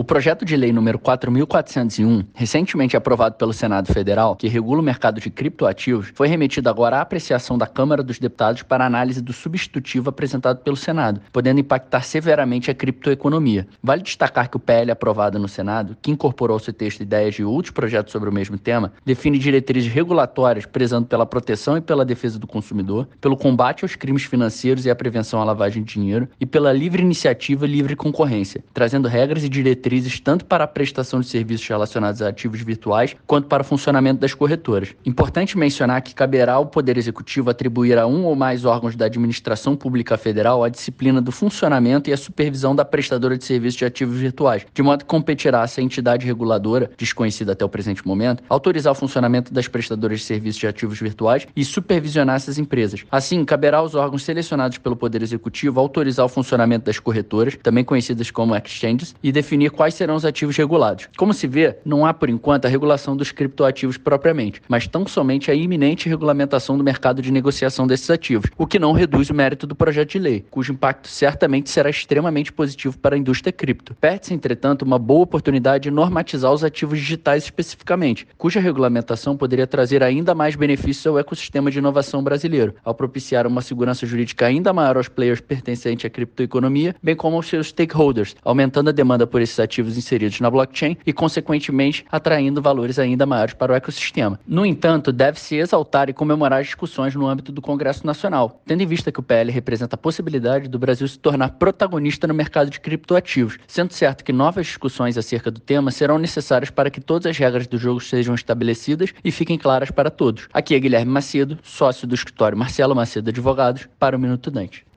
O projeto de lei número 4401, recentemente aprovado pelo Senado Federal, que regula o mercado de criptoativos, foi remetido agora à apreciação da Câmara dos Deputados para análise do substitutivo apresentado pelo Senado, podendo impactar severamente a criptoeconomia. Vale destacar que o PL aprovado no Senado, que incorporou ao seu texto ideias de outros projetos sobre o mesmo tema, define diretrizes regulatórias prezando pela proteção e pela defesa do consumidor, pelo combate aos crimes financeiros e à prevenção à lavagem de dinheiro e pela livre iniciativa e livre concorrência, trazendo regras e diretrizes diretrizes tanto para a prestação de serviços relacionados a ativos virtuais quanto para o funcionamento das corretoras. Importante mencionar que caberá ao Poder Executivo atribuir a um ou mais órgãos da administração pública federal a disciplina do funcionamento e a supervisão da prestadora de serviços de ativos virtuais, de modo que competirá essa entidade reguladora, desconhecida até o presente momento, autorizar o funcionamento das prestadoras de serviços de ativos virtuais e supervisionar essas empresas. Assim, caberá aos órgãos selecionados pelo Poder Executivo autorizar o funcionamento das corretoras, também conhecidas como exchanges, e definir quais serão os ativos regulados. Como se vê, não há por enquanto a regulação dos criptoativos propriamente, mas tão somente a iminente regulamentação do mercado de negociação desses ativos, o que não reduz o mérito do projeto de lei, cujo impacto certamente será extremamente positivo para a indústria cripto. Perde-se, entretanto, uma boa oportunidade de normatizar os ativos digitais especificamente, cuja regulamentação poderia trazer ainda mais benefícios ao ecossistema de inovação brasileiro, ao propiciar uma segurança jurídica ainda maior aos players pertencentes à criptoeconomia, bem como aos seus stakeholders, aumentando a demanda por esses ativos inseridos na blockchain e, consequentemente, atraindo valores ainda maiores para o ecossistema. No entanto, deve-se exaltar e comemorar as discussões no âmbito do Congresso Nacional, tendo em vista que o PL representa a possibilidade do Brasil se tornar protagonista no mercado de criptoativos, sendo certo que novas discussões acerca do tema serão necessárias para que todas as regras do jogo sejam estabelecidas e fiquem claras para todos. Aqui é Guilherme Macedo, sócio do escritório Marcelo Macedo Advogados, para o Minuto Dante.